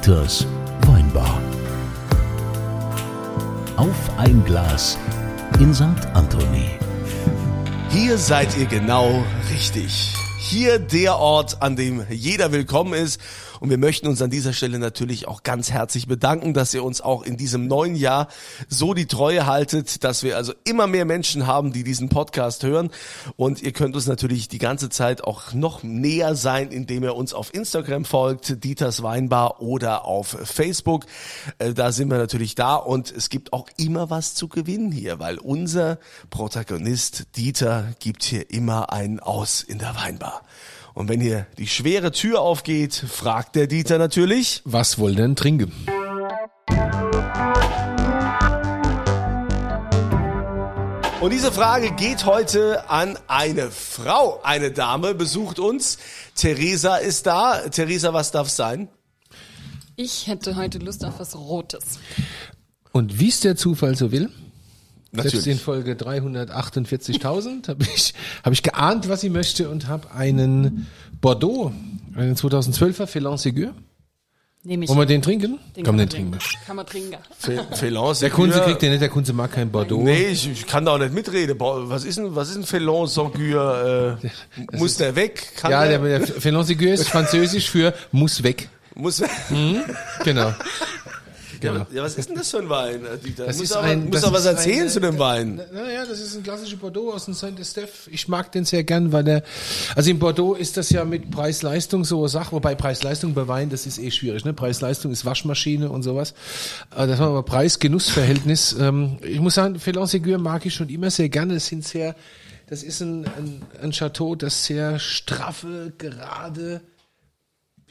Dieters Weinbar. Auf ein Glas in St. Anthony. Hier seid ihr genau richtig. Hier der Ort, an dem jeder willkommen ist. Und wir möchten uns an dieser Stelle natürlich auch ganz herzlich bedanken, dass ihr uns auch in diesem neuen Jahr so die Treue haltet, dass wir also immer mehr Menschen haben, die diesen Podcast hören. Und ihr könnt uns natürlich die ganze Zeit auch noch näher sein, indem ihr uns auf Instagram folgt, Dieters Weinbar oder auf Facebook. Äh, Da sind wir natürlich da und es gibt auch immer was zu gewinnen hier, weil unser Protagonist Dieter gibt hier immer einen aus in der Weinbar. Und wenn hier die schwere Tür aufgeht, fragt der Dieter natürlich. Was wollen denn trinken? Und diese Frage geht heute an eine Frau. Eine Dame besucht uns. Theresa ist da. Theresa, was darf sein? Ich hätte heute Lust auf was Rotes. Und wie es der Zufall so will, selbst in Natürlich. Folge 348.000 habe ich, hab ich geahnt, was sie möchte und habe einen Bordeaux, einen 2012er Félan Ségur. Nehme ich. Wollen wir den trinken? Den Komm, kann den man trinken wir. Kann man trinken. Felon Der Kunze kriegt den nicht, der Kunze mag kein Bordeaux. Nee, ich, ich kann da auch nicht mitreden. Was ist ein, was ist ein Felon Sanguur? Äh, muss der weg? Kann Ja, der, der, Félan Ségur ist französisch für muss weg. muss, Genau. ja, ja, was ist denn das für ein Wein, äh, Dieter? Das muss ein- muss doch was erzählen ein- zu dem Wein. Naja, das ist ein klassischer Bordeaux aus dem Saint-Estèphe. Ich mag den sehr gern, weil der, also in Bordeaux ist das ja mit Preis-Leistung so eine Sache, wobei Preis-Leistung bei Wein, das ist eh schwierig, ne? Preis-Leistung ist Waschmaschine und sowas. Äh, Das war aber Preis-Genuss-Verhältnis. Ähm, Ich muss sagen, Félan Ségur mag ich schon immer sehr gerne. Es sind sehr, das ist ein, ein, ein Chateau, das sehr straffe, gerade,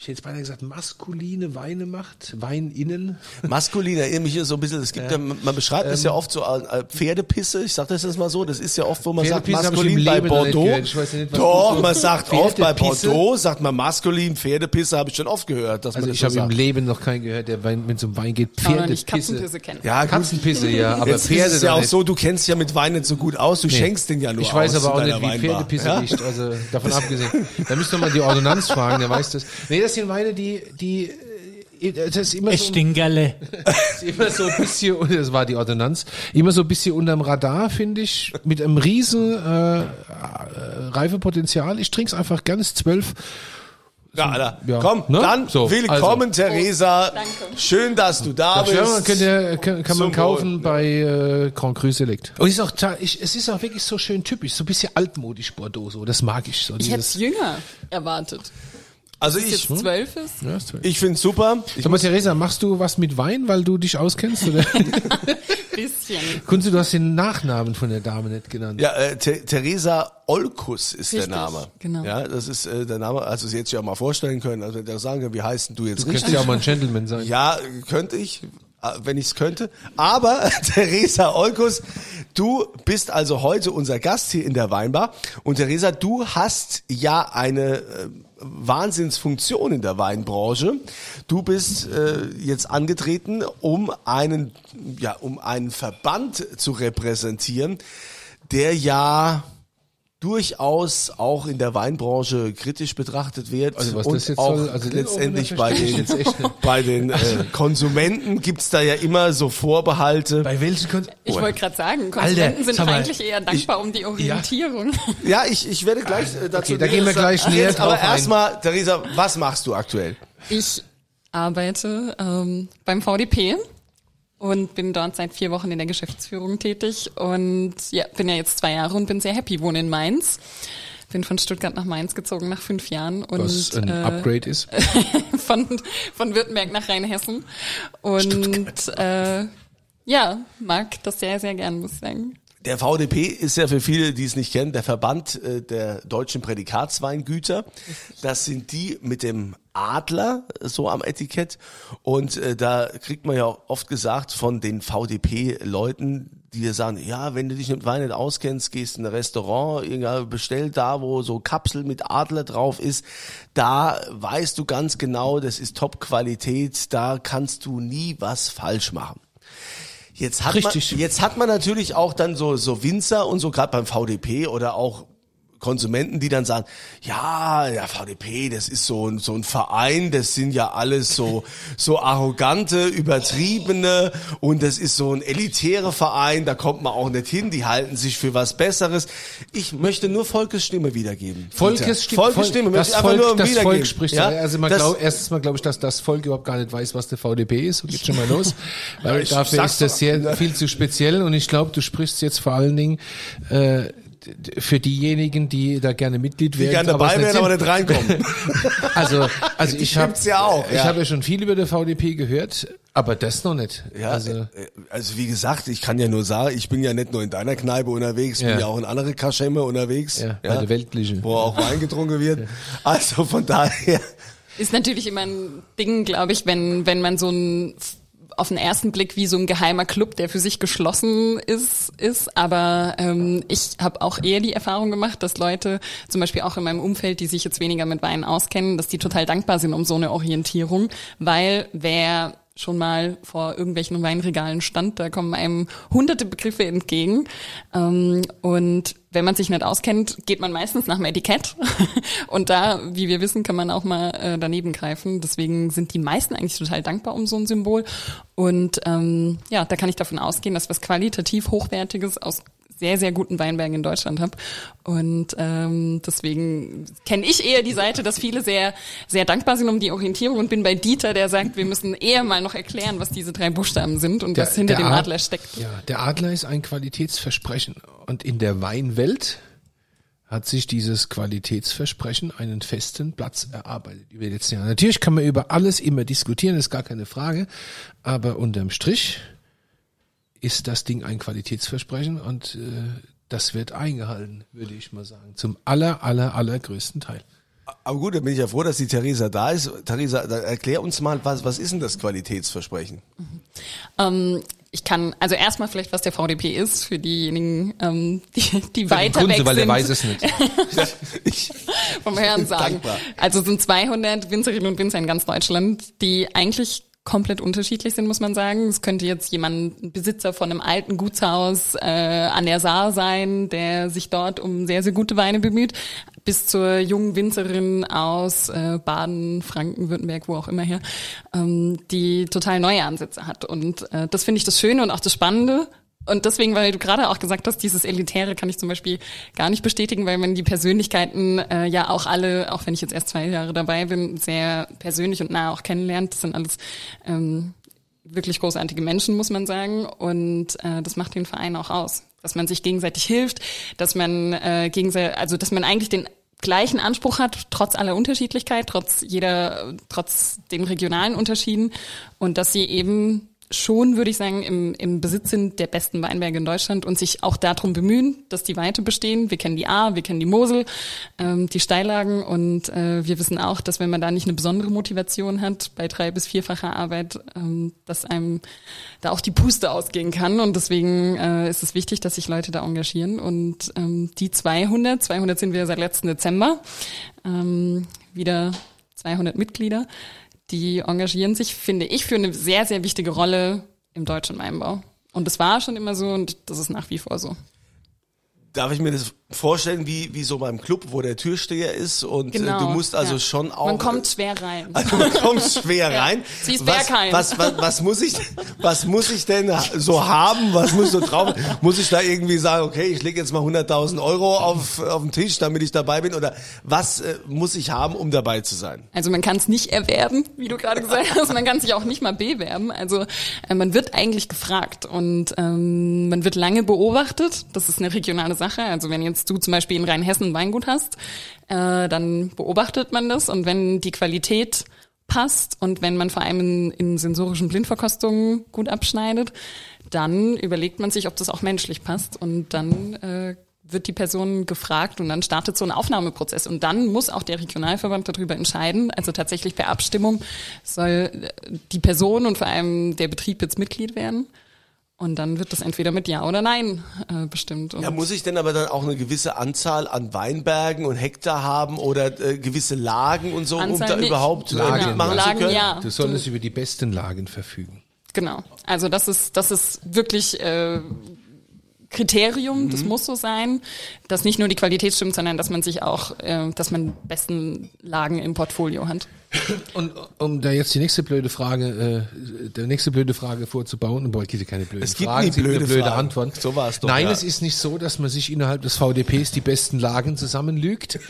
ich hätte jetzt beinahe gesagt, maskuline Weine macht, Wein innen. Maskulin erinnert mich hier so ein bisschen, es gibt ja, man beschreibt es ja oft so als als Pferdepisse, ich sag das jetzt mal so, das ist ja oft, wo man sagt maskulin bei nicht Bordeaux. gehört. Ich weiß nicht, was Doch, man sagt oft bei? Bordeaux, sagt man maskulin, Pferdepisse habe ich schon oft gehört, dass Also man das ich so habe im. Leben noch keinen gehört, der wenn es um Wein geht, nicht Pferdepisse. Katzenpisse kennen. Ja. Katzenpisse, ja, aber Jetzt Pferde ist es ja auch nicht. so, du kennst ja mit Wein nicht so gut aus, du schenkst den ja nur Ich weiß aus aber auch nicht, wie Weinbar. Pferdepisse Ja? riecht, also davon abgesehen. Da müsste man die Ordonnanz fragen, der weiß das. Nee, das sind Weine, die, die, äh, das ist immer so, Stingerle. ist immer so ein bisschen, und das war die Ordonnanz, immer so ein bisschen unterm Radar, finde ich, mit einem riesen äh, äh, Reifepotenzial. Ich trinke es einfach ganz zwölf. Ja, Alter. Ja. Komm, Ne? dann So, willkommen, Theresa. Danke. Schön, dass du da bist. Ja, man könnt ihr, kann, kann man kaufen Wohl. bei äh, Grand Cru Select. Und es ist auch, ich, es ist auch wirklich so schön typisch, so ein bisschen altmodisch Bordeaux, so. Das mag ich so. Ich hätte es jünger erwartet. Also es ich, jetzt zwölf ist. ja, ist toll. ich find's super. Ich Sag mal, Theresa, machst du was mit Wein, weil du dich auskennst? Oder? Bisschen. Kunze, du hast den Nachnamen von der Dame nicht genannt. Ja, äh, The Theresa Olkus ist Richtig, der Name. genau. Ja, das ist äh, der Name, also sie hätte sich auch mal vorstellen können, also wenn der sagen kann, wie heißt denn du jetzt Du könntest richtig? ja auch mal ein Gentleman sein. Ja, könnte ich, äh, wenn ich es könnte. Aber Theresa Olkus, du bist also heute unser Gast hier in der Weinbar. Und Theresa, du hast ja eine äh, Wahnsinnsfunktion in der Weinbranche. Du bist äh, jetzt angetreten, um einen, ja, um einen Verband zu repräsentieren, der ja durchaus auch in der Weinbranche kritisch betrachtet wird Also was und das jetzt auch soll, also letztendlich bei den, ich bei den äh, Konsumenten gibt's da ja immer so Vorbehalte. Bei welchen Kon Ich wollte gerade sagen, Alter, Konsumenten sind sag mal, eigentlich eher dankbar um die Orientierung. Ja, ich, ich werde gleich äh, dazu. Okay, da gehen wir gleich näher Jetzt aber drauf ein. erstmal, Theresa, was machst du aktuell? Ich arbeite ähm, beim VDP und bin dort seit vier Wochen in der Geschäftsführung tätig und ja, bin ja jetzt zwei Jahre und bin sehr happy, wohne in Mainz. Bin von Stuttgart nach Mainz gezogen nach fünf Jahren und was ein äh, Upgrade ist. von, von Württemberg nach Rheinhessen. Und äh, ja, mag das sehr, sehr gern, muss ich sagen. Der VDP ist ja für viele, die es nicht kennen, der Verband äh, der deutschen Prädikatsweingüter. Das sind die mit dem Adler so am Etikett. Und äh, da kriegt man ja auch oft gesagt von den VDP-Leuten, die sagen, ja, wenn du dich mit Wein nicht auskennst, gehst in ein Restaurant, bestell da, wo so Kapsel mit Adler drauf ist, da weißt du ganz genau, das ist Top-Qualität, da kannst du nie was falsch machen. Jetzt hat Richtig. man, jetzt hat man natürlich auch dann so, so Winzer und so, gerade beim VDP oder auch Konsumenten, die dann sagen, ja, ja, VDP, das ist so ein, so ein Verein, das sind ja alles so, so arrogante, übertriebene und das ist so ein elitäre Verein, da kommt man auch nicht hin, die halten sich für was Besseres. Ich möchte nur Volkes Stimme wiedergeben. Volkes Stimme, Volkes Stimme, das Volk, nur das wiedergeben. Volk spricht. Ja? Ja? Also man Das- glaub, erstens mal glaube ich, dass das Volk überhaupt gar nicht weiß, was der VDP ist. Geht schon mal los. Weil ich dafür sag's ist das sehr viel zu speziell. Und ich glaube, du sprichst jetzt vor allen Dingen äh, für diejenigen, die da gerne Mitglied die werden. gerne aber es dabei wären, aber nicht reinkommen. Also, also ich habe ja auch, ich ja. habe ja schon viel über der VDP gehört, aber das noch nicht. Ja, also, äh, also wie gesagt, ich kann ja nur sagen, ich bin ja nicht nur in deiner Kneipe unterwegs, Ja. bin ja auch in andere Kaschemme unterwegs. Ja, bei der weltlichen. Wo auch Wein getrunken wird. Also von daher, Ist natürlich immer ein Ding, glaube ich, wenn, wenn man so ein auf den ersten Blick wie so ein geheimer Club, der für sich geschlossen ist, ist. Aber ähm, ich habe auch eher die Erfahrung gemacht, dass Leute, zum Beispiel auch in meinem Umfeld, die sich jetzt weniger mit Wein auskennen, dass die total dankbar sind um so eine Orientierung, weil wer schon mal vor irgendwelchen Weinregalen stand, da kommen einem hunderte Begriffe entgegen. Ähm, und wenn man sich nicht auskennt, geht man meistens nach dem Etikett. Und da, wie wir wissen, kann man auch mal äh, daneben greifen. Deswegen sind die meisten eigentlich total dankbar um so ein Symbol. Und ähm, ja, da kann ich davon ausgehen, dass was qualitativ Hochwertiges aus sehr, sehr guten Weinbergen in Deutschland habe. Und ähm, deswegen kenne ich eher die Seite, dass viele sehr, sehr dankbar sind um die Orientierung und bin bei Dieter, der sagt, wir müssen eher mal noch erklären, was diese drei Buchstaben sind und was hinter dem Ad- Adler steckt. Ja, der Adler ist ein Qualitätsversprechen. Und in der Weinwelt hat sich dieses Qualitätsversprechen einen festen Platz erarbeitet über die letzten Jahre. Natürlich kann man über alles immer diskutieren, ist gar keine Frage. Aber unterm Strich ist das Ding ein Qualitätsversprechen und äh, das wird eingehalten, würde ich mal sagen. Zum aller, aller, allergrößten Teil. aber gut, dann bin ich ja froh, dass die Theresa da ist. Theresa, da erklär uns mal, was, was ist denn das Qualitätsversprechen? Ähm, ich kann, also erstmal vielleicht, was der VDP ist, für diejenigen, ähm, die, die weiter Kunze, weg weil sind. der weiß es nicht. Ich, vom Hören sagen. Dankbar. Also es sind 200 Winzerinnen und Winzer in ganz Deutschland, die eigentlich komplett unterschiedlich sind, muss man sagen. Es könnte jetzt jemand, ein Besitzer von einem alten Gutshaus äh, an der Saar sein, der sich dort um sehr, sehr gute Weine bemüht, bis zur jungen Winzerin aus äh, Baden, Franken, Württemberg, wo auch immer her, ähm, die total neue Ansätze hat. Und äh, das finde ich das Schöne und auch das Spannende. Und deswegen, weil du gerade auch gesagt hast, dieses Elitäre kann ich zum Beispiel gar nicht bestätigen, weil man die Persönlichkeiten äh, ja auch alle, auch wenn ich jetzt erst zwei Jahre dabei bin, sehr persönlich und nah auch kennenlernt. Das sind alles ähm, wirklich großartige Menschen, muss man sagen. Und äh, das macht den Verein auch aus. Dass man sich gegenseitig hilft, dass man äh, gegenseitig, also dass man eigentlich den gleichen Anspruch hat, trotz aller Unterschiedlichkeit, trotz jeder, trotz den regionalen Unterschieden und dass sie eben schon, würde ich sagen, im, im Besitz sind der besten Weinberge in Deutschland und sich auch darum bemühen, dass die Weite bestehen. Wir kennen die A, wir kennen die Mosel, ähm, die Steillagen und äh, wir wissen auch, dass wenn man da nicht eine besondere Motivation hat bei drei- bis vierfacher Arbeit, ähm, dass einem da auch die Puste ausgehen kann und deswegen äh, ist es wichtig, dass sich Leute da engagieren und ähm, die 200, 200 sind wir seit letzten Dezember, ähm, wieder 200 Mitglieder, die engagieren sich, finde ich, für eine sehr, sehr wichtige Rolle im deutschen Weinbau. Und das war schon immer so und das ist nach wie vor so. Darf ich mir das vorstellen, wie, wie so beim Club, wo der Türsteher ist und äh, du musst also Genau, ja. schon auch. Man kommt schwer rein. Also man kommt schwer rein. Sie ist was, was, was, was muss ich, was muss ich denn so haben? Was muss so drauf? Muss ich da irgendwie sagen, okay, ich lege jetzt mal 100.000 Euro auf, auf den Tisch, damit ich dabei bin? Oder was äh, muss ich haben, um dabei zu sein? Also man kann es nicht erwerben, wie du gerade gesagt hast. Man kann sich auch nicht mal bewerben. Also äh, man wird eigentlich gefragt und ähm, man wird lange beobachtet. Das ist eine regionale Sache. Also wenn jetzt du zum Beispiel in Rheinhessen ein Weingut hast, äh, dann beobachtet man das und wenn die Qualität passt und wenn man vor allem in, in sensorischen Blindverkostungen gut abschneidet, dann überlegt man sich, ob das auch menschlich passt und dann äh, wird die Person gefragt und dann startet so ein Aufnahmeprozess. Und dann muss auch der Regionalverband darüber entscheiden, also tatsächlich per Abstimmung soll die Person und vor allem der Betrieb jetzt Mitglied werden. Und dann wird das entweder mit Ja oder Nein äh, bestimmt. Und Ja, muss ich denn aber dann auch eine gewisse Anzahl an Weinbergen und Hektar haben oder äh, gewisse Lagen und so, um Anzahl da nicht. überhaupt Lagen. mitmachen Lagen, zu können? ja. Du solltest über die besten Lagen verfügen. Genau. Also das ist, das ist wirklich äh, Kriterium, das muss so sein, dass nicht nur die Qualität stimmt, sondern dass man sich auch, äh, dass man besten Lagen im Portfolio hat. Und um da jetzt die nächste blöde Frage, äh, der nächste blöde Frage vorzubauen, boah, es gibt ja keine blöden Es gibt Fragen, nie blöde blöde Fragen. Antworten. So war es doch, Nein, ja. es ist nicht so, dass man sich innerhalb des VDPs die besten Lagen zusammenlügt.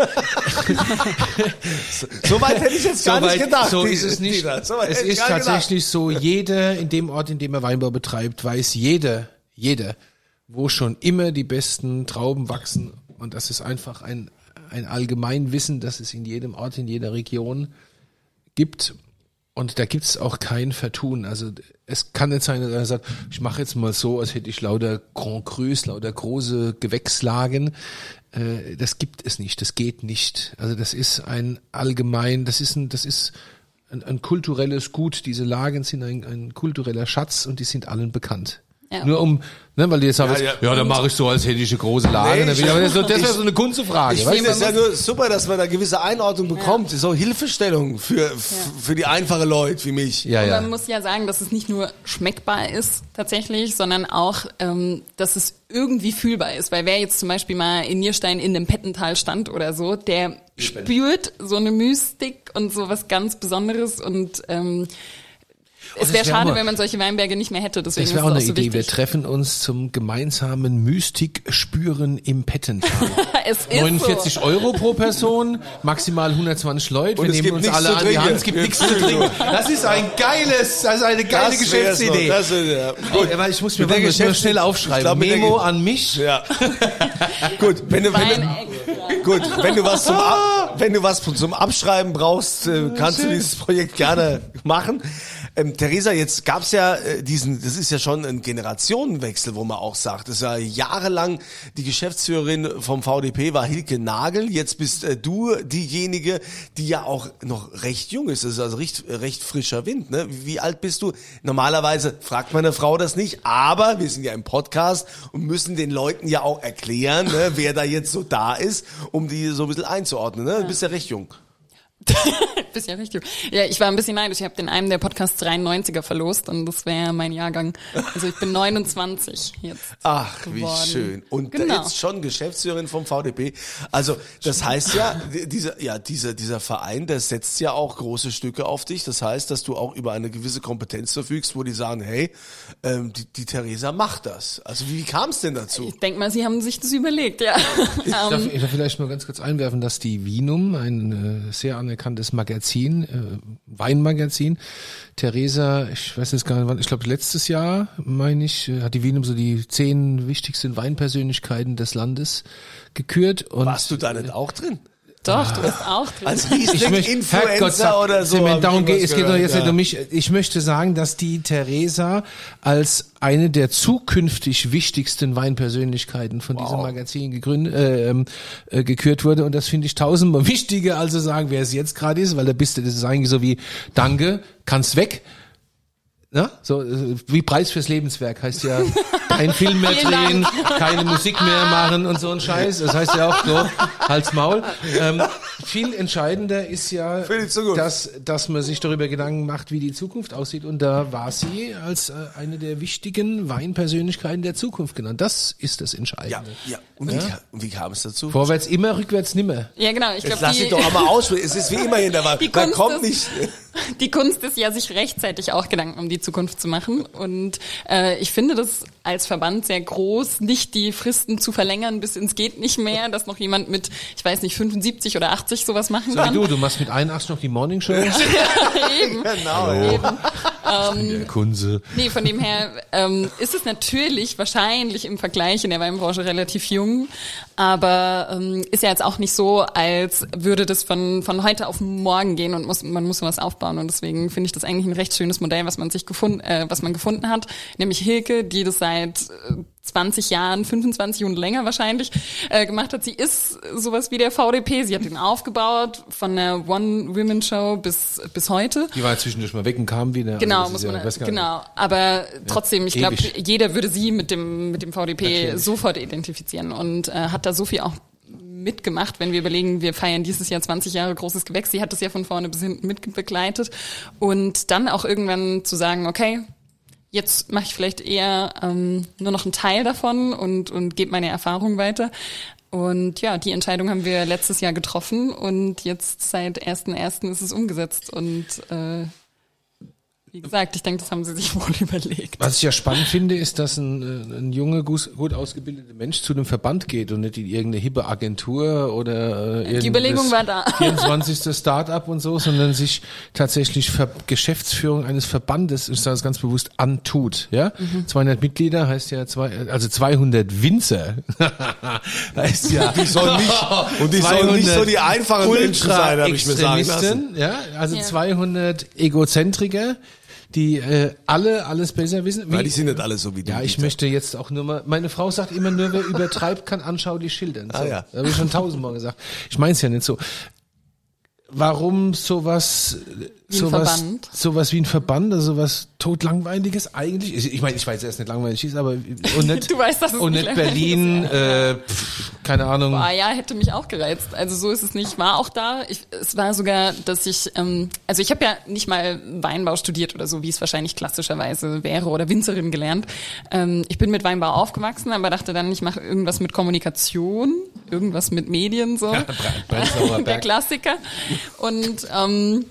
So weit hätte ich jetzt gar nicht gedacht. so ist es nicht. So weit es ist tatsächlich so, jeder in dem Ort, in dem er Weinbau betreibt, weiß jeder, jeder, wo schon immer die besten Trauben wachsen. Und das ist einfach ein, ein Allgemeinwissen, das es in jedem Ort, in jeder Region gibt. Und da gibt's auch kein Vertun. Also es kann nicht sein, dass er sagt, ich mache jetzt mal so, als hätte ich lauter Grand Crus, lauter große Gewächslagen. Äh, das gibt es nicht, das geht nicht. Also das ist ein allgemein, das ist ein, das ist ein, ein kulturelles Gut. Diese Lagen sind ein, ein kultureller Schatz und die sind allen bekannt. Ja. Nur um, ne, weil die jetzt sagen, Ja, ja, ja. dann mache ich so, als hätte ich eine große Lage. Nee, ich- aber das, das wäre ich- so eine Kunstfrage. Ich finde es ja nur super, dass man da gewisse Einordnung bekommt. So Hilfestellung für, für die einfache Leute wie mich. ja, Und ja. man muss ja sagen, dass es nicht nur schmeckbar ist tatsächlich, sondern auch, ähm, dass es irgendwie fühlbar ist. Weil wer jetzt zum Beispiel mal in Nierstein in dem Pettental stand oder so, der spürt so eine Mystik und so was ganz Besonderes und ähm, es das wäre wär auch schade, mal- wenn man solche Weinberge nicht mehr hätte. Deswegen Das wäre auch auch eine so Idee. Wir wichtig. treffen uns zum gemeinsamen Mystik-Spüren im Pettental. es ist 49 so. Euro pro Person, maximal 120 Leute. Und Wir nehmen uns alle an die. Hand. Es gibt Wir nichts zu trinken. Das ist ein geiles, das ist eine geile Das Geschäftsidee. noch. Das, ist, ja. Oh, aber ich muss mir mal Geschäfts- schnell aufschreiben. glaub, Memo an mich. Ja. Gut, wenn du, wenn du, gut, wenn du was zum, Ab, wenn du was zum Abschreiben brauchst, äh, kannst du dieses Projekt gerne machen. Ähm, Theresa, jetzt gab's ja äh, diesen, das ist ja schon ein Generationenwechsel, wo man auch sagt. Das ja jahrelang die Geschäftsführerin vom VDP war Hilke Nagel. Jetzt bist äh, du diejenige, die ja auch noch recht jung ist. Das ist also recht, recht frischer Wind. Ne? Wie alt bist du? Normalerweise fragt meine Frau das nicht, aber wir sind ja im Podcast und müssen den Leuten ja auch erklären, ne, wer da jetzt so da ist, um die so ein bisschen einzuordnen. Ne? Du bist ja recht jung. Bist ja richtig. Ja, ich war ein bisschen neidisch. Ich habe den einen der Podcasts 93er verlost und das wäre mein Jahrgang. Also ich bin 29 jetzt. Ach, wie geworden. schön. Und Genau. jetzt schon Geschäftsführerin vom VDP. Also, das heißt ja, di- dieser, ja, dieser, dieser Verein, der setzt ja auch große Stücke auf dich. Das heißt, dass du auch über eine gewisse Kompetenz verfügst, wo die sagen, hey, ähm, die, die Theresa macht das. Also, wie, wie kam es denn dazu? Ich denke mal, Sie haben sich das überlegt, ja. Darf Ähm, ich darf vielleicht nur ganz kurz einwerfen, dass die Vinum, ein äh, sehr anerkanntes Magazin, äh, Weinmagazin, Theresa, ich weiß jetzt gar nicht wann, ich glaube letztes Jahr, meine ich, äh, hat die Vinum so die zehn wichtigsten Weinpersönlichkeiten des Landes gekürt. Und Warst du da nicht auch drin? Doch, du bist auch drin. Als Ich möchte, Riesling-Influencer oder so? Hab darum ich geht, es geht doch jetzt ja. nicht um mich. Ich möchte sagen, dass die Theresa als eine der zukünftig wichtigsten Weinpersönlichkeiten von diesem Magazin gegründet, äh, ähm, äh, gekürt wurde. Und das finde ich tausendmal wichtiger, als zu sagen, wer es jetzt gerade ist, weil da bist du, das ist eigentlich so wie, danke, kannst weg. Ne? So äh, wie Preis fürs Lebenswerk heißt ja kein Film mehr drehen, keine Musik mehr machen und so ein Scheiß. Das heißt ja auch so Hals Maul. Ähm, viel entscheidender ist ja, dass dass man sich darüber Gedanken macht, wie die Zukunft aussieht. Und da war sie als äh, eine der wichtigen Weinpersönlichkeiten der Zukunft genannt. Das ist das Ja, Entscheidende. ja. Und, Wie, und wie kam es dazu? Vorwärts immer, rückwärts nimmer. Ja, genau. Ich Jetzt glaube, lass dich doch einmal aussprechen. Es ist wie immer in der Wahl. Da kommt nicht. Die Kunst ist ja, sich rechtzeitig auch Gedanken um die Zukunft zu machen. Und äh, ich finde das als Verband sehr groß, nicht die Fristen zu verlängern bis ins geht nicht mehr, dass noch jemand mit, ich weiß nicht, 75 oder 80 sowas machen So wie kann. du, du machst mit 81 noch die Morning Show. Eben. Genau. Der Kunze. Nee, von dem her ähm, ist es natürlich wahrscheinlich im Vergleich in der Weinbranche relativ jung, aber ähm, ist ja jetzt auch nicht so, als würde das von, von heute auf morgen gehen und muss, man muss was aufbauen. Und deswegen finde ich das eigentlich ein recht schönes Modell, was man sich gefunden, äh, was man gefunden hat, nämlich Hilke, die das seit äh, 20 Jahren, 25 und länger wahrscheinlich äh, gemacht hat. Sie ist sowas wie der VDP. Sie hat ihn aufgebaut von der One-Women-Show bis, bis heute. Die war zwischendurch mal weg und kam wieder. Genau, Also muss ja- man, gar nicht. genau. Aber trotzdem, ich glaube, jeder würde sie mit dem, mit dem VDP Natürlich. sofort identifizieren und äh, hat da so viel auch mitgemacht, wenn wir überlegen, wir feiern dieses Jahr 20 Jahre großes Gewächs. Sie hat das ja von vorne bis hinten mitbegleitet und dann auch irgendwann zu sagen, okay, jetzt mache ich vielleicht eher ähm, nur noch einen Teil davon und, und gebe meine Erfahrung weiter. Und ja, die Entscheidung haben wir letztes Jahr getroffen und jetzt seit 1.1. ist es umgesetzt und äh, wie gesagt, ich denke, das haben sie sich wohl überlegt. Was ich ja spannend finde, ist, dass ein, äh, ein junger, gut ausgebildeter Mensch zu einem Verband geht und nicht in irgendeine hippe Agentur oder äh, Die Überlegung war da. 24. Start-up und so, sondern sich tatsächlich Ver Geschäftsführung eines Verbandes, ich sage es ganz bewusst, antut. Ja, Mhm. 200 Mitglieder heißt ja zwei, also 200 Winzer heißt ja. Die sollen nicht, und die sollen nicht so die einfachen Menschen sein, habe ich mir sagen lassen. Ja, also Ja. 200 Egozentriker, die äh, alle alles besser wissen. Weil Wie- die sind nicht alle so wie du. ja, ich Dieter. möchte jetzt auch nur mal, meine Frau sagt immer nur, wer übertreibt, kann anschaulich schildern. So, Ah, ja. Das habe ich schon tausendmal gesagt. Ich meine es ja nicht so. Warum sowas, Wie ein sowas, Verband? sowas wie ein Verband, also sowas totlangweiliges eigentlich? Ich, ich meine, ich weiß, dass es nicht langweilig ist, aber und nicht, Du weißt, dass es und nicht nicht langweilig Berlin, äh, pff, keine Ahnung. Ah ja, hätte mich auch gereizt. Also so ist es nicht. War auch da. Ich, es war sogar, dass ich, ähm, also ich habe ja nicht mal Weinbau studiert oder so, wie es wahrscheinlich klassischerweise wäre oder Winzerin gelernt. Ähm, ich bin mit Weinbau aufgewachsen, aber dachte dann, ich mache irgendwas mit Kommunikation, irgendwas mit Medien so. Prenzlauer Der Berg. Klassiker. Und ähm,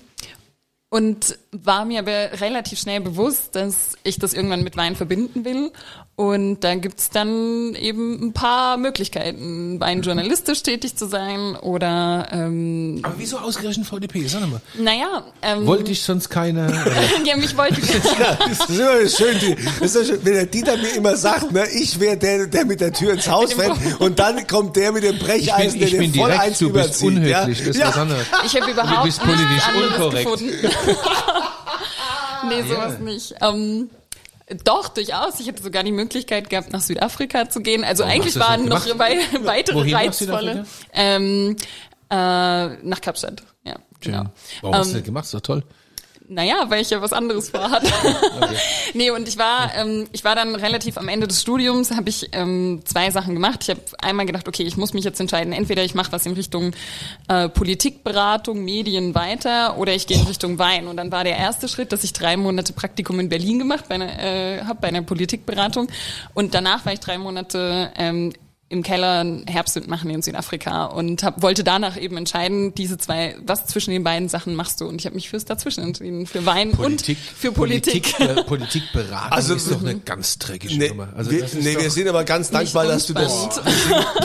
und war mir aber relativ schnell bewusst, dass ich das irgendwann mit Wein verbinden will. Und da gibt's dann eben ein paar Möglichkeiten, weinjournalistisch tätig zu sein oder ähm, Aber wieso ausgerechnet VDP? Sag mal. naja, ähm, Wollte ich sonst keine. Ja, mich wollte Ja, das ist immer schön, die, das ist so schön, wenn der Dieter mir immer sagt, ne, ich wäre der, der mit der Tür ins Haus fällt und dann kommt der mit dem Brecheisen, ich der bin den voll direkt, eins du bist überzieht. unhöflich, ja? das ist ja. was anderes. Ich habe überhaupt bist politisch unkorrekt. nee, sowas nicht. Ähm, doch, durchaus. Ich hätte sogar die Möglichkeit gehabt, nach Südafrika zu gehen. Also eigentlich du das waren noch wei weitere Wohin nach reizvolle. Ähm, äh, nach Kapstadt. Ja, genau. Warum hast du Ähm, das gemacht? Ist doch toll. Naja, weil ich ja was anderes vorhatte. nee, und ich war, ähm, ich war dann relativ am Ende des Studiums, habe ich ähm, zwei Sachen gemacht. Ich habe einmal gedacht, okay, ich muss mich jetzt entscheiden, entweder ich mache was in Richtung äh, Politikberatung, Medien weiter oder ich gehe in Richtung Wein. Und dann war der erste Schritt, dass ich drei Monate Praktikum in Berlin gemacht bei einer, äh, habe bei einer Politikberatung. Und danach war ich drei Monate ähm, im Keller Herbstwind machen in Südafrika und hab, wollte danach eben entscheiden, diese zwei, was zwischen den beiden Sachen machst du? Und ich habe mich fürs Dazwischen entschieden, für Wein und für Politik. Politik, äh, Politikberatung Also, ist doch eine ganz dreckige Nee, Nummer. Also wir, nee wir sind aber ganz dankbar, dass du das,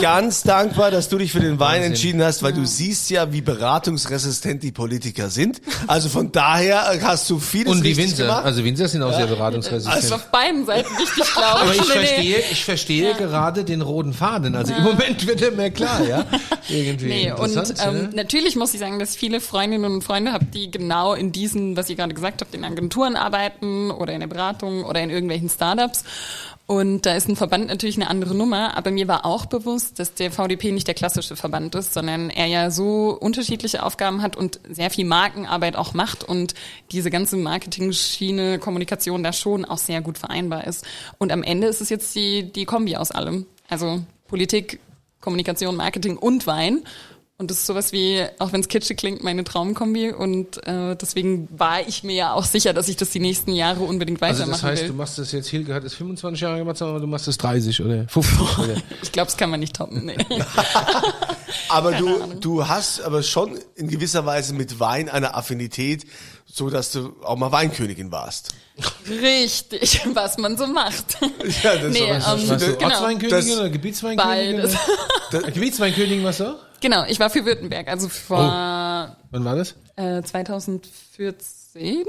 ganz dankbar, dass du dich für den Wein Wahnsinn. entschieden hast, weil du siehst ja, wie beratungsresistent die Politiker sind. Also von daher hast du vieles und die richtig Winzer, gemacht. also Winzer sind auch sehr Das ist beratungsresistent. auf beiden Seiten wichtig, glaube aber ich. ich Nee, nee. verstehe, ich verstehe gerade den roten Faden. Also im Moment wird er mir klar, ja. Irgendwie Nee, und ähm, natürlich muss ich sagen, dass ich viele Freundinnen und Freunde habe, die genau in diesen, was ihr gerade gesagt habt, in Agenturen arbeiten oder in der Beratung oder in irgendwelchen Startups. Und da ist ein Verband natürlich eine andere Nummer, aber mir war auch bewusst, dass der VDP nicht der klassische Verband ist, sondern er ja so unterschiedliche Aufgaben hat und sehr viel Markenarbeit auch macht und diese ganze Marketing-Schiene, Kommunikation da schon auch sehr gut vereinbar ist. Und am Ende ist es jetzt die, die Kombi aus allem. Also Politik, Kommunikation, Marketing und Wein. Und das ist sowas wie, auch wenn es kitschig klingt, meine Traumkombi. Und äh, deswegen war ich mir ja auch sicher, dass ich das die nächsten Jahre unbedingt Also weitermachen das heißt, will. du machst das jetzt, Hilge hat es 25 Jahre gemacht, aber du machst es 30 oder 50 oder? Ich glaube, das kann man nicht toppen. Nee. Aber du, du hast aber schon in gewisser Weise mit Wein eine Affinität, so dass du auch mal Weinkönigin warst. Richtig, was man so macht. Ja, das ist nee, aber so ähm, Warst du genau. Ortsweinkönigin Das- oder Gebietsweinkönigin? Beides. Oder? Gebietsweinkönigin warst du? auch? Genau, ich war für Württemberg, also vor Wann war das? äh, 2014.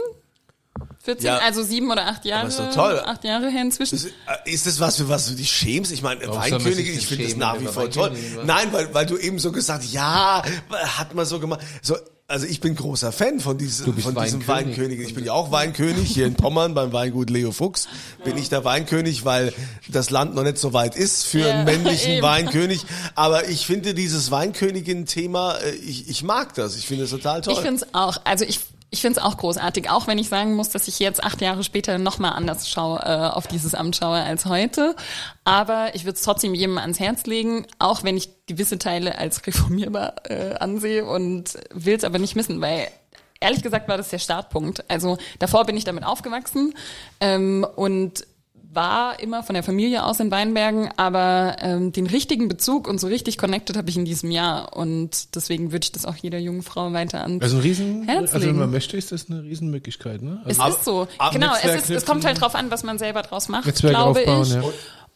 14, Ja. also sieben oder acht Jahre. ist doch toll. Acht Jahre her inzwischen. Ist, äh, ist das was, für was du dich schämst? Ich meine, Weinkönigin, ich finde das nach wie vor toll. War? Nein, weil, weil du eben so gesagt, ja, hat man so gemacht. So, also ich bin großer Fan von, diesem von diesem Weinkönig. Ich bin ja auch Weinkönig hier in Pommern beim Weingut Leo Fuchs. Bin ich der Weinkönig, weil das Land noch nicht so weit ist für Ja, einen männlichen eben. Weinkönig. Aber ich finde dieses Weinkönigin-Thema, äh, ich, ich mag das. Ich finde es total toll. Ich finde es auch, also ich, ich finde es auch großartig, auch wenn ich sagen muss, dass ich jetzt acht Jahre später nochmal anders schaue, äh, auf dieses Amt schaue als heute. Aber ich würde es trotzdem jedem ans Herz legen, auch wenn ich gewisse Teile als reformierbar äh, ansehe und will es aber nicht missen, weil ehrlich gesagt war das der Startpunkt. Also davor bin ich damit aufgewachsen ähm, und war immer von der Familie aus in Weinbergen, aber ähm, den richtigen Bezug und so richtig connected habe ich in diesem Jahr und deswegen würde ich das auch jeder jungen Frau weiter an. Also ein Riesen, Herz also wenn man möchte, ist das eine Riesenmöglichkeit, ne? Es Also ist so. ab- genau, es, ist, es kommt halt drauf an, was man selber draus macht, Netzwerk glaube aufbauen, ich. ja.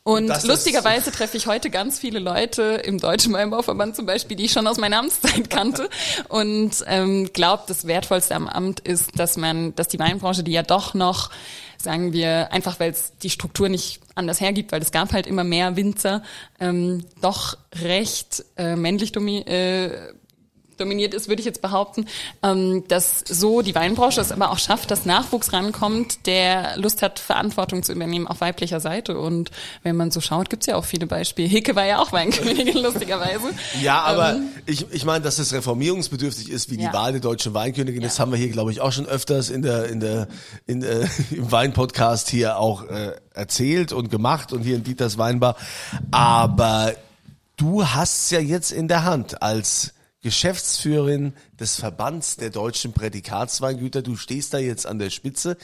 Und Das lustigerweise treffe ich heute ganz viele Leute im Deutschen Weinbauverband zum Beispiel, die ich schon aus meiner Amtszeit kannte. Und ähm, glaubt, das Wertvollste am Amt ist, dass man, dass die Weinbranche, die ja doch noch, sagen wir, einfach weil es die Struktur nicht anders hergibt, weil es gab halt immer mehr Winzer, ähm, doch recht äh, männlich domi äh, dominiert ist, würde ich jetzt behaupten, ähm, dass so die Weinbranche es aber auch schafft, dass Nachwuchs rankommt, der Lust hat, Verantwortung zu übernehmen auf weiblicher Seite. Und wenn man so schaut, gibt's ja auch viele Beispiele. Hicke war ja auch Weinkönigin, lustigerweise. Ja, aber Ähm, ich, ich meine, dass es reformierungsbedürftig ist, wie die Ja. Wahl der deutschen Weinkönigin. Das Ja. haben wir hier, glaube ich, auch schon öfters in der, in der, in, äh, im Weinpodcast hier auch äh, erzählt und gemacht und hier in Dieters Weinbar. Aber du hast ja jetzt in der Hand als Geschäftsführerin des Verbands der deutschen Prädikatsweingüter. Du stehst da jetzt an der Spitze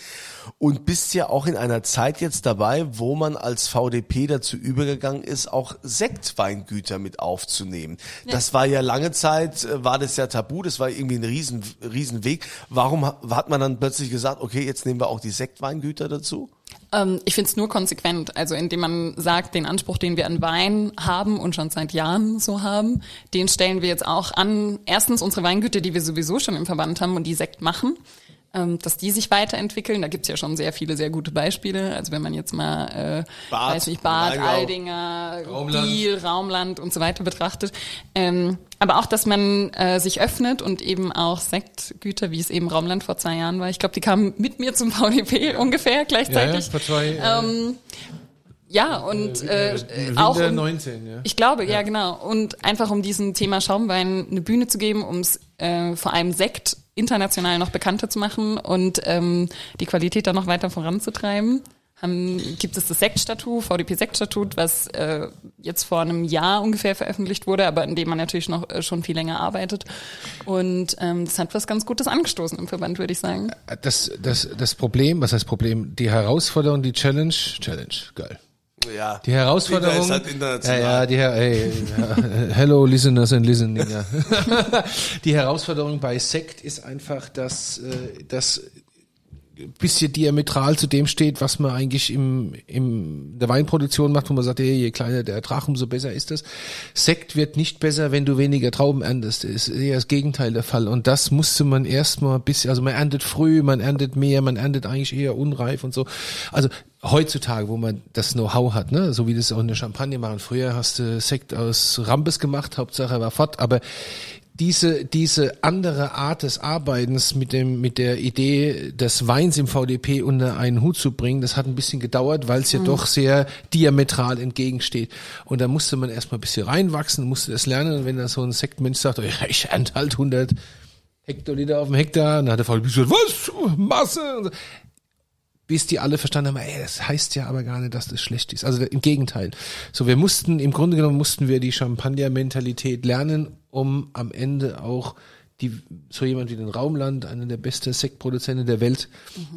und bist ja auch in einer Zeit jetzt dabei, wo man als VDP dazu übergegangen ist, auch Sektweingüter mit aufzunehmen. Das war ja lange Zeit, äh, war das ja tabu, das war irgendwie ein riesen, riesen Weg. Warum ha- hat man dann plötzlich gesagt, okay, jetzt nehmen wir auch die Sektweingüter dazu? Ähm, ich finde es nur konsequent, also indem man sagt, den Anspruch, den wir an Wein haben und schon seit Jahren so haben, den stellen wir jetzt auch an. Erstens unsere Weingüter, die wir sowieso schon im Verband haben und die Sekt machen, dass die sich weiterentwickeln. Da gibt's ja schon sehr viele sehr gute Beispiele. Also wenn man jetzt mal, äh, Bad, weiß nicht, Bad, Rheingau. Aldinger, Raumland. Biel, Raumland und so weiter betrachtet. Ähm, aber auch, dass man äh, sich öffnet und eben auch Sektgüter, wie es eben Raumland vor zwei Jahren war. Ich glaube, die kamen mit mir zum VDP ungefähr ja, ja, gleichzeitig. vor zwei, äh, Ähm, ja, und äh, Winter auch um, 19, ja. ich glaube, ja. genau. Und einfach um diesem Thema Schaumwein eine Bühne zu geben, um es äh, vor allem Sekt international noch bekannter zu machen und ähm, die Qualität dann noch weiter voranzutreiben. Haben, gibt es das Sektstatut, VDP-Sektstatut, was äh, jetzt vor einem Jahr ungefähr veröffentlicht wurde, aber in dem man natürlich noch äh, schon viel länger arbeitet. Und ähm, das hat was ganz Gutes angestoßen im Verband, würde ich sagen. Das, das, das Problem, was heißt Problem? Die Herausforderung, die Challenge, Challenge, geil. Ja. Die Herausforderung. Ist halt international. Ja, ja, die, Her- ey, ja, hello listeners and listening. Die Herausforderung bei Sekt ist einfach, dass äh, das bisschen diametral zu dem steht, was man eigentlich im, im der Weinproduktion macht, wo man sagt, ey, je kleiner der Ertrag, umso besser ist das. Sekt wird nicht besser, wenn du weniger Trauben erntest. Das ist eher das Gegenteil der Fall. Und das musste man erstmal bisschen, also man erntet früh, man erntet mehr, man erntet eigentlich eher unreif und so. Also heutzutage, wo man das Know-how hat, ne, so wie das auch in der Champagne machen. Früher hast du Sekt aus Rambes gemacht, Hauptsache war fort, aber diese, diese andere Art des Arbeitens mit dem, mit der Idee des Weins im VDP unter einen Hut zu bringen, das hat ein bisschen gedauert, weil es ja doch sehr diametral entgegensteht. Und da musste man erstmal ein bisschen reinwachsen, musste das lernen. Und wenn da so ein Sektmensch sagt, oh ja, ich ernte halt 100 Hektoliter auf dem Hektar, dann hat der VDP gesagt, was? Masse? Bis die alle verstanden haben, ey, das heißt ja aber gar nicht, dass das schlecht ist. Also im Gegenteil. So, wir mussten, im Grunde genommen mussten wir die Champagner-Mentalität lernen, um am Ende auch die, so jemand wie den Raumland, einer der besten Sektproduzenten der Welt,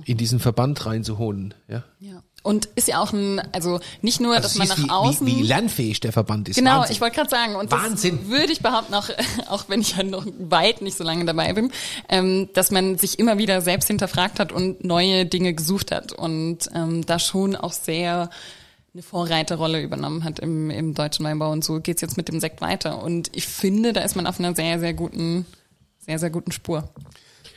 in diesen Verband reinzuholen, ja. Ja. Und ist ja auch ein, also nicht nur, dass man nach wie, außen. wie, wie lernfähig der Verband ist. Genau, Wahnsinn. ich wollte gerade sagen, und Wahnsinn. das würde ich behaupten, auch, auch wenn ich ja noch weit nicht so lange dabei bin, ähm, dass man sich immer wieder selbst hinterfragt hat und neue Dinge gesucht hat und ähm, da schon auch sehr eine Vorreiterrolle übernommen hat im, im deutschen Weinbau und so geht's jetzt mit dem Sekt weiter. Und ich finde, da ist man auf einer sehr, sehr guten, sehr, sehr guten Spur.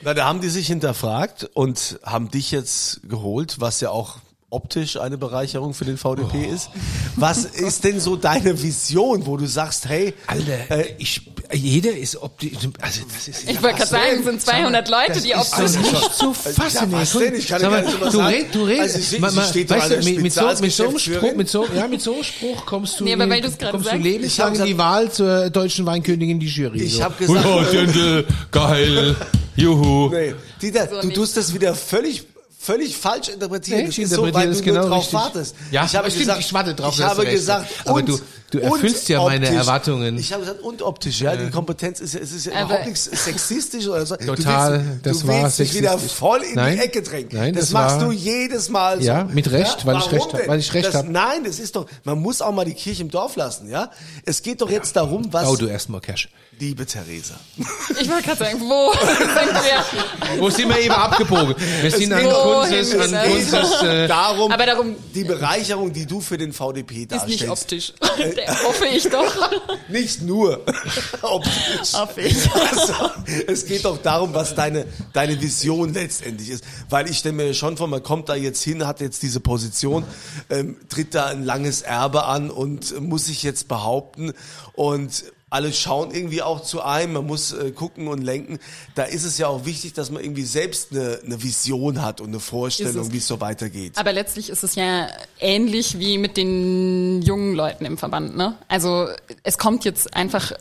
Na, da haben die sich hinterfragt und haben dich jetzt geholt, was ja auch optisch eine Bereicherung für den VDP Oh. ist. Was ist denn so deine Vision, wo du sagst, hey, Alter, äh, ich, jeder ist optisch, also das ist, Ich wollte gerade sagen, es sind 200 Leute, die auf das ist nicht zu fassen. Ja, ey. denn? Ich kann mal, nicht du sagen. red, du redest, Also sie- ma- sie ma- steht doch weißt du, mit, so, mit so einem Spruch, mit so, ja, mit so einem Spruch kommst du, Nee, aber weil kommst du lebenslang in die Wahl zur deutschen Weinkönigin, die Jury. ich so. habe gesagt, Dirndl, geil, juhu. nee, Dieter, So du nicht. tust das wieder völlig völlig falsch interpretieren. Nee, das ich ist so, interpretiere weil du nur genau drauf richtig. wartest. Ja, ich habe gesagt, ich warte drauf, ich habe gesagt, Aber du- Du erfüllst ja meine optisch. Erwartungen. Ich habe gesagt, und optisch, ja. Die Kompetenz ist ja, es ist ja Aber- überhaupt nichts sexistisch oder so. Total, du willst, das du war willst dich wieder voll in Nein, die Ecke drängen. nein, das, das machst war- du jedes Mal so. Ja, mit Recht, weil ich Recht hab- weil ich Recht das, hab. Nein, das ist doch, man muss auch mal die Kirche im Dorf lassen, ja. Es geht doch jetzt darum, was, Oh, du erstmal Cash. liebe Theresa. Ich wollte gerade sagen, wo sind wir? Wo sind wir eben abgebogen? Wir sind an Kunzes, an ist? Kunzes, äh, darum, Aber darum- die Bereicherung, die du für den VDP Ist darstellst. nicht optisch. Hoffe ich doch. Nicht nur optisch. Hoffe ich. Also, es geht doch darum, was deine, deine Vision letztendlich ist. Weil ich stelle mir schon vor, man kommt da jetzt hin, hat jetzt diese Position, ähm, tritt da ein langes Erbe an und muss sich jetzt behaupten und alle schauen irgendwie auch zu einem, man muss äh, gucken und lenken. Da ist es ja auch wichtig, dass man irgendwie selbst eine, eine Vision hat und eine Vorstellung, es. wie es so weitergeht. Aber letztlich ist es ja ähnlich wie mit den jungen Leuten im Verband. Ne? Also es kommt jetzt einfach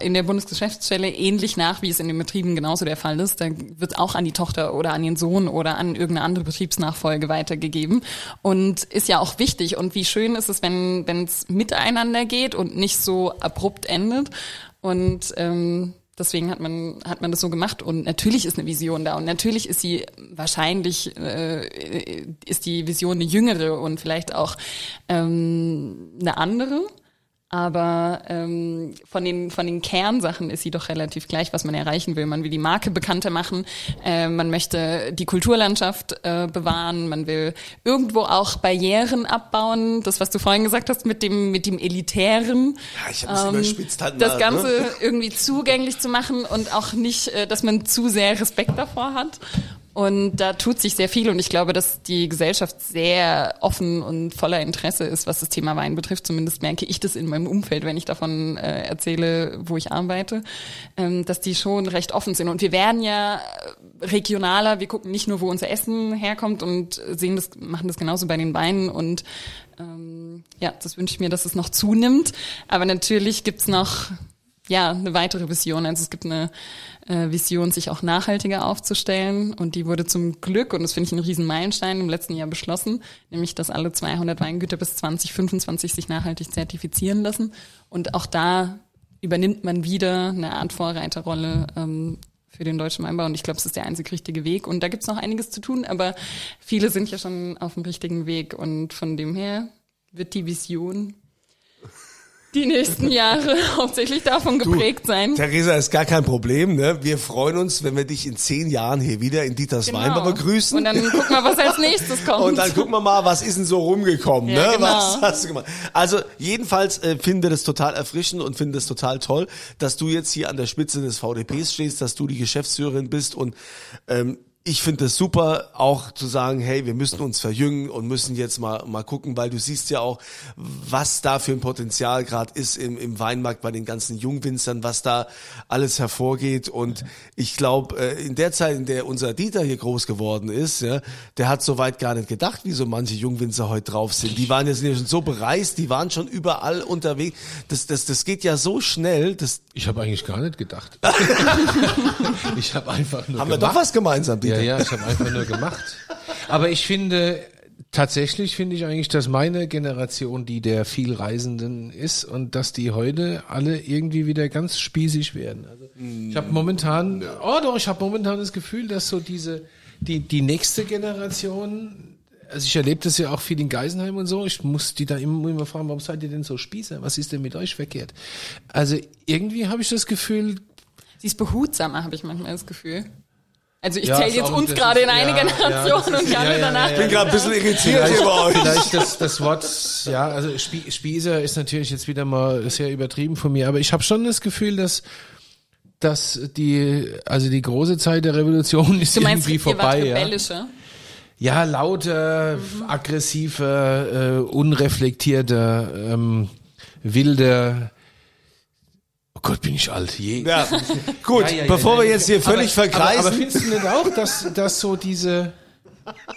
in der Bundesgeschäftsstelle ähnlich nach, wie es in den Betrieben genauso der Fall ist. Da wird auch an die Tochter oder an den Sohn oder an irgendeine andere Betriebsnachfolge weitergegeben. Und ist ja auch wichtig. Und wie schön ist es, wenn es miteinander geht und nicht so abrupt endet. Und ähm, Deswegen hat man hat man das so gemacht und natürlich ist eine Vision da und natürlich ist sie wahrscheinlich äh, ist die Vision eine jüngere und vielleicht auch ähm, eine andere. Aber ähm, von den von den Kernsachen ist sie doch relativ gleich, was man erreichen will. Man will die Marke bekannter machen, äh, man möchte die Kulturlandschaft äh, bewahren, man will irgendwo auch Barrieren abbauen. Das, was du vorhin gesagt hast mit dem mit dem elitären, Ja, ich hab's überspitzt halt das Ganze ne? irgendwie zugänglich zu machen und auch nicht, äh, dass man zu sehr Respekt davor hat. Und da tut sich sehr viel und ich glaube, dass die Gesellschaft sehr offen und voller Interesse ist, was das Thema Wein betrifft. Zumindest merke ich das in meinem Umfeld, wenn ich davon äh, erzähle, wo ich arbeite, ähm, dass die schon recht offen sind. Und wir werden ja regionaler, wir gucken nicht nur, wo unser Essen herkommt und sehen das, machen das genauso bei den Weinen und ähm, ja, das wünsche ich mir, dass es noch zunimmt. Aber natürlich gibt's noch ja, eine weitere Vision. Also es gibt eine äh, Vision, sich auch nachhaltiger aufzustellen. Und die wurde zum Glück, und das finde ich einen riesen Meilenstein, im letzten Jahr beschlossen, nämlich, dass alle 200 Weingüter bis 2025 sich nachhaltig zertifizieren lassen. Und auch da übernimmt man wieder eine Art Vorreiterrolle ähm, für den deutschen Weinbau. Und ich glaube, es ist der einzig richtige Weg. Und da gibt's noch einiges zu tun, aber viele sind ja schon auf dem richtigen Weg. Und von dem her wird die Vision die nächsten Jahre hauptsächlich davon geprägt sein. Theresa, ist gar kein Problem. Ne? Wir freuen uns, wenn wir dich in zehn Jahren hier wieder in Dieters Genau. Weinbar begrüßen. Und dann gucken wir, was als nächstes kommt. Und dann gucken wir mal, was ist denn so rumgekommen, Ja, ne? genau. Was hast du gemacht? Also jedenfalls äh, finde das total erfrischend und finde es total toll, dass du jetzt hier an der Spitze des VDPs stehst, dass du die Geschäftsführerin bist und ähm, ich finde es super, auch zu sagen, hey, wir müssen uns verjüngen und müssen jetzt mal mal gucken, weil du siehst ja auch, was da für ein Potenzial gerade ist im, im Weinmarkt bei den ganzen Jungwinzern, was da alles hervorgeht. Und ich glaube, äh, in der Zeit, in der unser Dieter hier groß geworden ist, ja, der hat so weit gar nicht gedacht, wie so manche Jungwinzer heute drauf sind. Die waren jetzt schon so bereist, die waren schon überall unterwegs. Das, das, das geht ja so schnell. Das Ich habe eigentlich gar nicht gedacht. ich habe einfach nur haben wir gemacht. doch was gemeinsam, Dieter. Ja, ja, ich habe einfach nur gemacht. Aber ich finde, tatsächlich finde ich eigentlich, dass meine Generation die der vielreisenden ist und dass die heute alle irgendwie wieder ganz spießig werden. Also ich habe momentan, oh doch, ich habe momentan das Gefühl, dass so diese die die nächste Generation also ich erlebe das ja auch viel in Geisenheim und so. Ich muss die da immer, immer fragen, warum seid ihr denn so Spießer? Was ist denn mit euch verkehrt? Also irgendwie habe ich das Gefühl, Sie ist behutsamer, habe ich manchmal das Gefühl. Also ich Ja, zähle jetzt uns gerade in eine ja, ja, Generation das und die ja, andere ja, danach. ja, Ich bin gerade ein bisschen irritiert hier bei euch. Vielleicht das, das Wort, ja, also Spie Spießer ist natürlich jetzt wieder mal sehr übertrieben von mir, aber ich habe schon das Gefühl, dass dass die, also die große Zeit der Revolution ist Du meinst, irgendwie ihr wart vorbei. Ja, ja lauter, aggressiver, äh, unreflektierter, ähm, wilder. Oh Gott, bin ich alt. Je. Ja, gut, Ja, ja, ja, bevor wir jetzt hier völlig aber, verkreisen. Aber, aber findest du nicht auch, dass, dass so diese,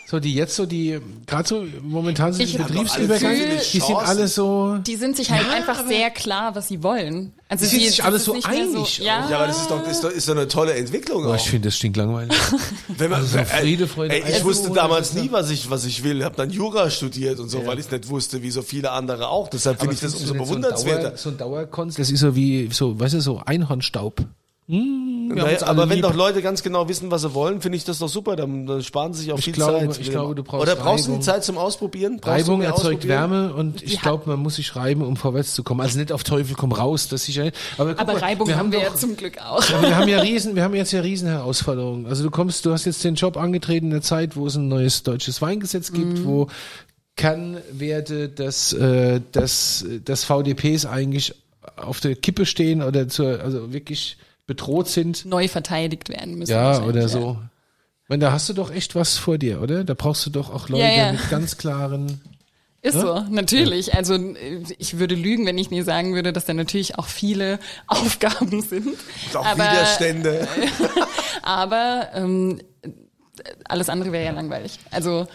So, die jetzt so, die, gerade so, momentan sind Ich die Betriebsübergang, so die sind alle so, Die sind sich halt einfach sehr klar, was sie wollen. Also Die sind sie- sich das alle ist so einig. ja, Ja, aber das ist doch, ist doch, ist doch eine tolle Entwicklung boah, auch. ich finde, das stinkt langweilig. Wenn man, Also so Friede, Freude, ey, ich Eierkuchen, wusste damals ja- nie, was ich, was ich will. Hab dann Jura studiert und so, weil ich nicht wusste, wie so viele andere auch. Deshalb finde ich das umso so ein bewundernswerter. Dauer, so ein Dauerkonst, das ist so wie, so, weißt du, so Einhornstaub. Hm, Naja, aber wenn lieb. doch Leute ganz genau wissen, was sie wollen, finde ich das doch super. Dann, dann sparen sie sich auch Ich viel glaube- Zeit. ich glaube, du brauchst Oder brauchst du die Reibung. Zeit zum Ausprobieren? Brauchst Reibung erzeugt ausprobieren? Wärme und ich glaube, man muss sich reiben, um vorwärts zu kommen. Also nicht auf Teufel komm raus, das sicher nicht. Aber, aber mal, Reibung wir haben wir doch, ja zum Glück auch. aber wir haben ja riesen, wir haben jetzt ja riesen Herausforderungen. Also du kommst, du hast jetzt den Job angetreten in der Zeit, wo es ein neues deutsches Weingesetz gibt, Mhm. wo Kernwerte des, äh, des, des VDPs eigentlich auf der Kippe stehen oder zur, also wirklich bedroht sind. Neu verteidigt werden müssen. Ja, oder ja. so. Ich meine, da hast du doch echt was vor dir, oder? Da brauchst du doch auch Leute Ja, ja. mit ganz klaren. Ist so, natürlich. Also äh, ich würde lügen, wenn ich nie sagen würde, dass da natürlich auch viele Aufgaben sind. Und auch aber, Widerstände. Aber ähm, alles andere wäre ja langweilig. Also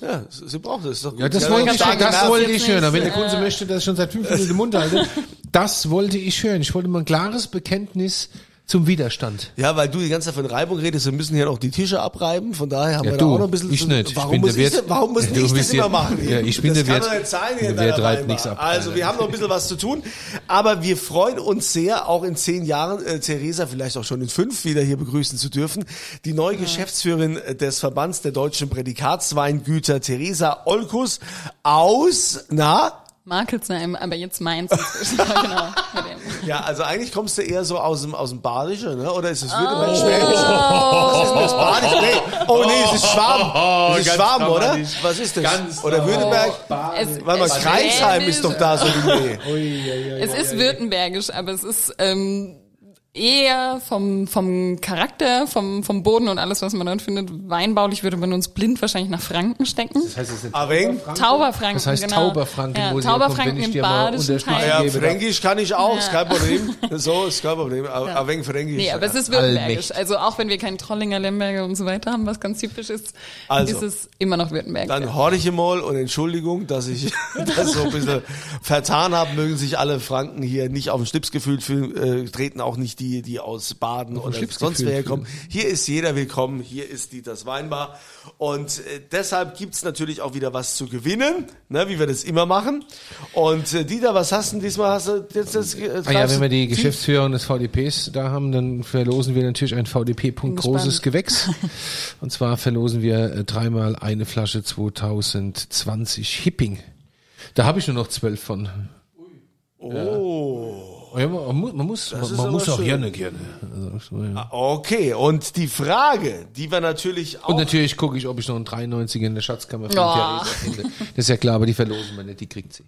Ja, sie braucht es. Ist doch gut. Ja, das wollte ich, ja starke das wollte ich hören. nicht, Wenn der äh, Kunze möchte, dass ich schon seit fünf Minuten im Mund halte, das wollte ich hören. Ich wollte mal ein klares Bekenntnis zum Widerstand. Ja, weil du die ganze Zeit von Reibung redest, wir müssen hier noch die Tische abreiben, von daher haben Ja, wir du, da auch noch ein bisschen ich zu- nicht. Ich Warum bin muss ich, Wirt. warum muss ich das immer ja- machen? Ja, ich bin das der kann doch nicht sein hier Der Weinbar. nichts ab, Also, wir haben noch ein bisschen was zu tun, aber wir freuen uns sehr, auch in zehn Jahren äh, Theresa, vielleicht auch schon in fünf, wieder hier begrüßen zu dürfen. Die neue Geschäftsführerin äh, des Verbands der deutschen Prädikatsweingüter, Theresa Olkus aus, na, Markelsheim, aber jetzt Mainz genau. Ja, also eigentlich kommst du eher so aus dem, aus dem Badischen, ne? Oder ist es Württemberg Schwäbisch? Was ist denn das Badisch? Nee. Oh nee, es ist Schwaben. Es ist ganz Schwaben, oder? Was ist das? Ganz oder Württemberg? Warte mal, es Kreisheim ist doch da so wie nee. Es ist württembergisch, aber es ist ähm, eher vom, vom Charakter, vom, vom Boden und alles, was man dort findet. Weinbaulich würde man uns blind wahrscheinlich nach Franken stecken. Das heißt, es ist Aveng? Tauberfranken, Das heißt genau. Tauberfranken, ja, wo sie herkommt, Tauberfranken wenn ich im dir mal Unterstützung Teil. Ja, gebe. Fränkisch kann ich auch, ist kein Problem. So, ist kein Problem. A- Aveng Fränkisch. Nee, aber es ist württembergisch. Also auch wenn wir keinen Trollinger, Lemberger und so weiter haben, was ganz typisch ist, Also, ist es immer noch württembergisch. Dann horche mal und Entschuldigung, dass ich das so ein bisschen vertan habe. Mögen sich alle Franken hier nicht auf den Schlips gefühlt fühlen, äh, treten auch nicht die, die aus Baden oder Schlips sonst wer kommen. Hier ist jeder willkommen, hier ist die das Weinbar. Und äh, deshalb gibt's natürlich auch wieder was zu gewinnen, ne, wie wir das immer machen. Und äh, Dieter, was hast du denn diesmal? Hast du jetzt das, äh, Ah ja, wenn wir die tief? Geschäftsführung des VDPs da haben, dann verlosen wir natürlich ein VDP-Punkt großes. Gewächs. Und zwar verlosen wir äh, dreimal eine Flasche 2020 Hipping. Da habe ich nur noch zwölf von. Oh. Ja, man muss, man muss, man, man muss auch schön. gerne gerne. Also, so, ja. Okay, und die Frage, die wir natürlich auch... Und natürlich gucke ich, ob ich noch einen 93er in der Schatzkammer von Oh. Theresa finde. Das ist ja klar, aber die verlosen wir nicht, die kriegt sie.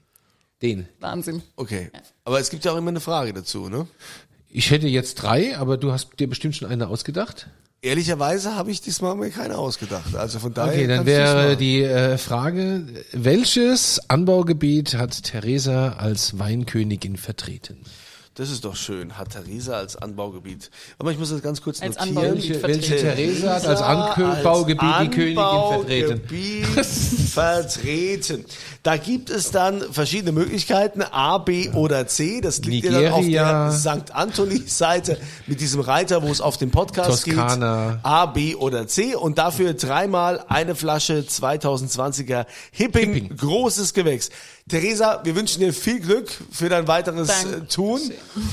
Den. Wahnsinn. Okay, aber es gibt ja auch immer eine Frage dazu, ne? Ich hätte jetzt drei, aber du hast dir bestimmt schon eine ausgedacht. Ehrlicherweise habe ich diesmal mir keine ausgedacht. Also von daher. Okay, dann wäre die äh, Frage, welches Anbaugebiet hat Theresa als Weinkönigin vertreten? Das ist doch schön. Hat Theresa als Anbaugebiet. Aber ich muss das ganz kurz Als notieren. Anbaugebiet Welche, welche. Theresa hat als Anbaugebiet die Königin vertreten? Anbaugebiet vertreten. Da gibt es dann verschiedene Möglichkeiten, A, B oder C. Das liegt ihr dann auf Nigeria. der St. Anthony-Seite mit diesem Reiter, wo es auf den Podcast Toskana. geht. A, B oder C. Und dafür dreimal eine Flasche 2020er Hipping, Hipping. großes Gewächs. Theresa, wir wünschen dir viel Glück für dein weiteres Danke. äh, Tun.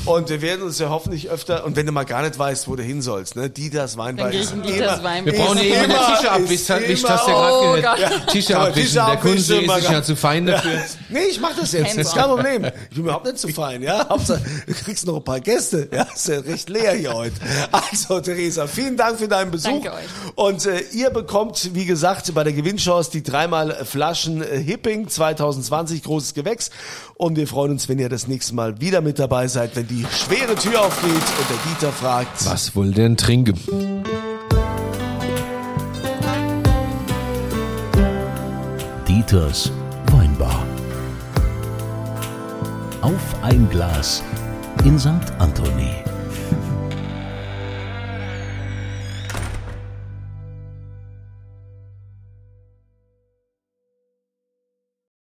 Und wir werden uns ja hoffentlich öfter, und wenn du mal gar nicht weißt, wo du hin sollst, ne, Dieters immer- Weinbar. Wir brauchen hier immer immer- Tische abwischen. ist Wischt, hast du ja gerade Oh gehört. Gott. Tische abwischen. Der Kunde ist gar- ja zu fein dafür. Nee, ich mach das jetzt. Das ist kein Problem. Ich bin überhaupt nicht zu fein, ja. Hauptsache, du kriegst noch ein paar Gäste. Ja, ist ja recht leer hier heute. Also, Theresa, vielen Dank für deinen Besuch. Danke euch. Und äh, ihr bekommt, wie gesagt, bei der Gewinnchance die dreimal Flaschen äh, Hipping 2020 großes Gewächs. Und wir freuen uns, wenn ihr das nächste Mal wieder mit dabei seid, wenn die schwere Tür aufgeht und der Dieter fragt. Was wohl denn trinken? Dieters Weinbar. Auf ein Glas in St. Anthony.